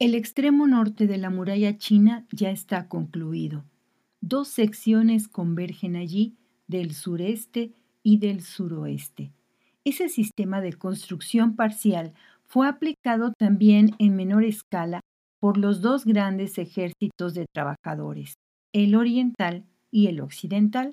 El extremo norte de la muralla china ya está concluido. Dos secciones convergen allí del sureste y del suroeste. Ese sistema de construcción parcial fue aplicado también en menor escala por los dos grandes ejércitos de trabajadores, el oriental y el occidental.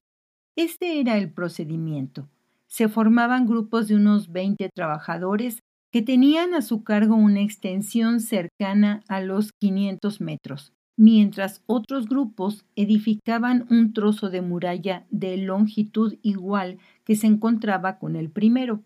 Este era el procedimiento. Se formaban grupos de unos 20 trabajadores que tenían a su cargo una extensión cercana a los 500 metros, mientras otros grupos edificaban un trozo de muralla de longitud igual que se encontraba con el primero.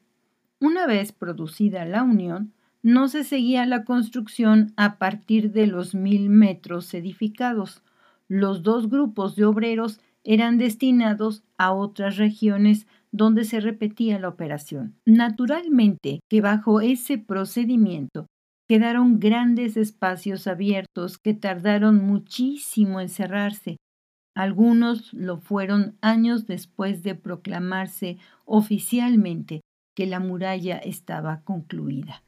Una vez producida la unión, no se seguía la construcción a partir de los mil metros edificados. Los dos grupos de obreros eran destinados a otras regiones donde se repetía la operación. Naturalmente que bajo ese procedimiento quedaron grandes espacios abiertos que tardaron muchísimo en cerrarse. Algunos lo fueron años después de proclamarse oficialmente que la muralla estaba concluida.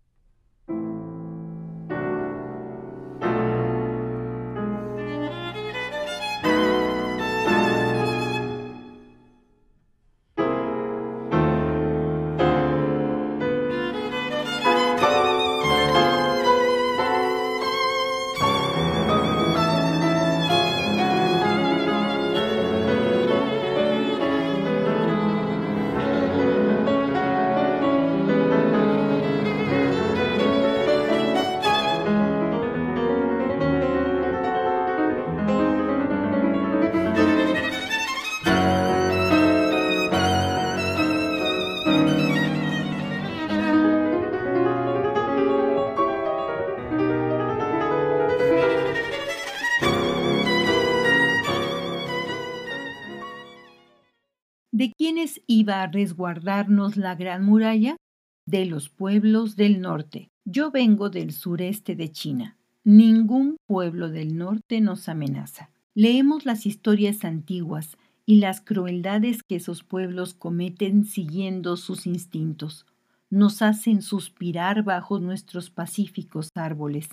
Iba a resguardarnos la gran muralla? De los pueblos del norte. Yo vengo del sureste de China. Ningún pueblo del norte nos amenaza. Leemos las historias antiguas y las crueldades que esos pueblos cometen siguiendo sus instintos. Nos hacen suspirar bajo nuestros pacíficos árboles.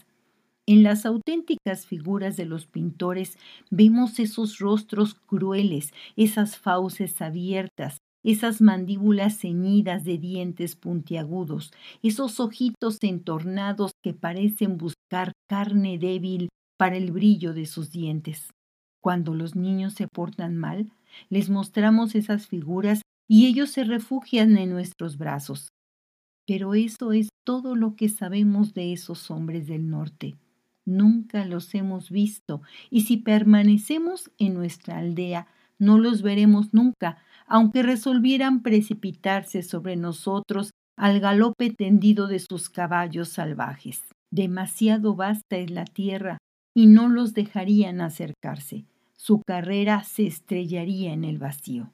En las auténticas figuras de los pintores vemos esos rostros crueles, esas fauces abiertas, esas mandíbulas ceñidas de dientes puntiagudos, esos ojitos entornados que parecen buscar carne débil para el brillo de sus dientes. Cuando los niños se portan mal, les mostramos esas figuras y ellos se refugian en nuestros brazos. Pero eso es todo lo que sabemos de esos hombres del norte. Nunca los hemos visto y si permanecemos en nuestra aldea, no los veremos nunca, aunque resolvieran precipitarse sobre nosotros al galope tendido de sus caballos salvajes. Demasiado vasta es la tierra y no los dejarían acercarse. Su carrera se estrellaría en el vacío.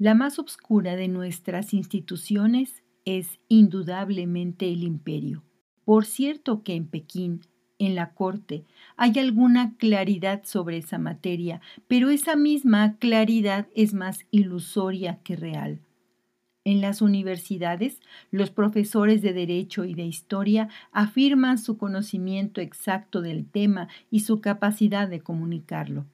La más obscura de nuestras instituciones es indudablemente el imperio. Por cierto que en Pekín, en la corte, hay alguna claridad sobre esa materia, pero esa misma claridad es más ilusoria que real. En las universidades, los profesores de Derecho y de Historia afirman su conocimiento exacto del tema y su capacidad de comunicarlo.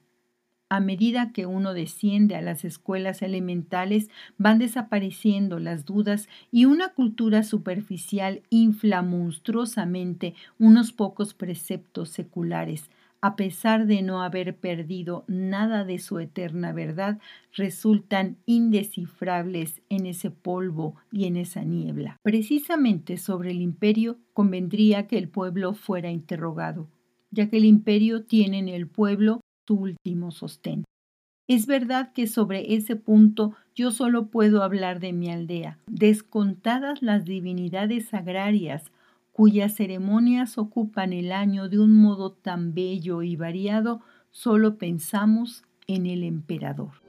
A medida que uno desciende a las escuelas elementales, van desapareciendo las dudas y una cultura superficial infla monstruosamente unos pocos preceptos seculares. A pesar de no haber perdido nada de su eterna verdad, resultan indescifrables en ese polvo y en esa niebla. Precisamente sobre el imperio convendría que el pueblo fuera interrogado, ya que el imperio tiene en el pueblo tu último sostén. Es verdad que sobre ese punto yo solo puedo hablar de mi aldea, descontadas las divinidades agrarias, cuyas ceremonias ocupan el año de un modo tan bello y variado, solo pensamos en el emperador.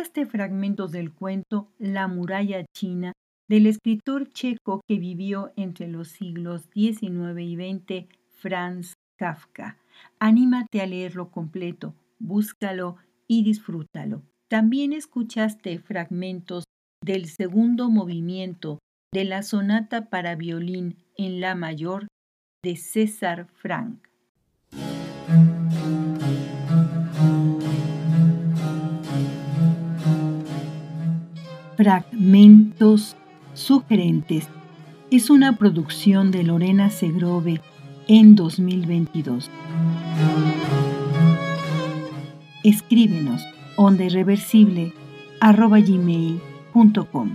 Escuchaste fragmentos del cuento La muralla china del escritor checo que vivió entre los siglos XIX y XX, Franz Kafka. Anímate a leerlo completo, búscalo y disfrútalo. También escuchaste fragmentos del segundo movimiento de la sonata para violín en la mayor de César Frank. Fragmentos sugerentes es una producción de Lorena Segrove en 2022. Escríbenos onda irreversible arroba gmail.com.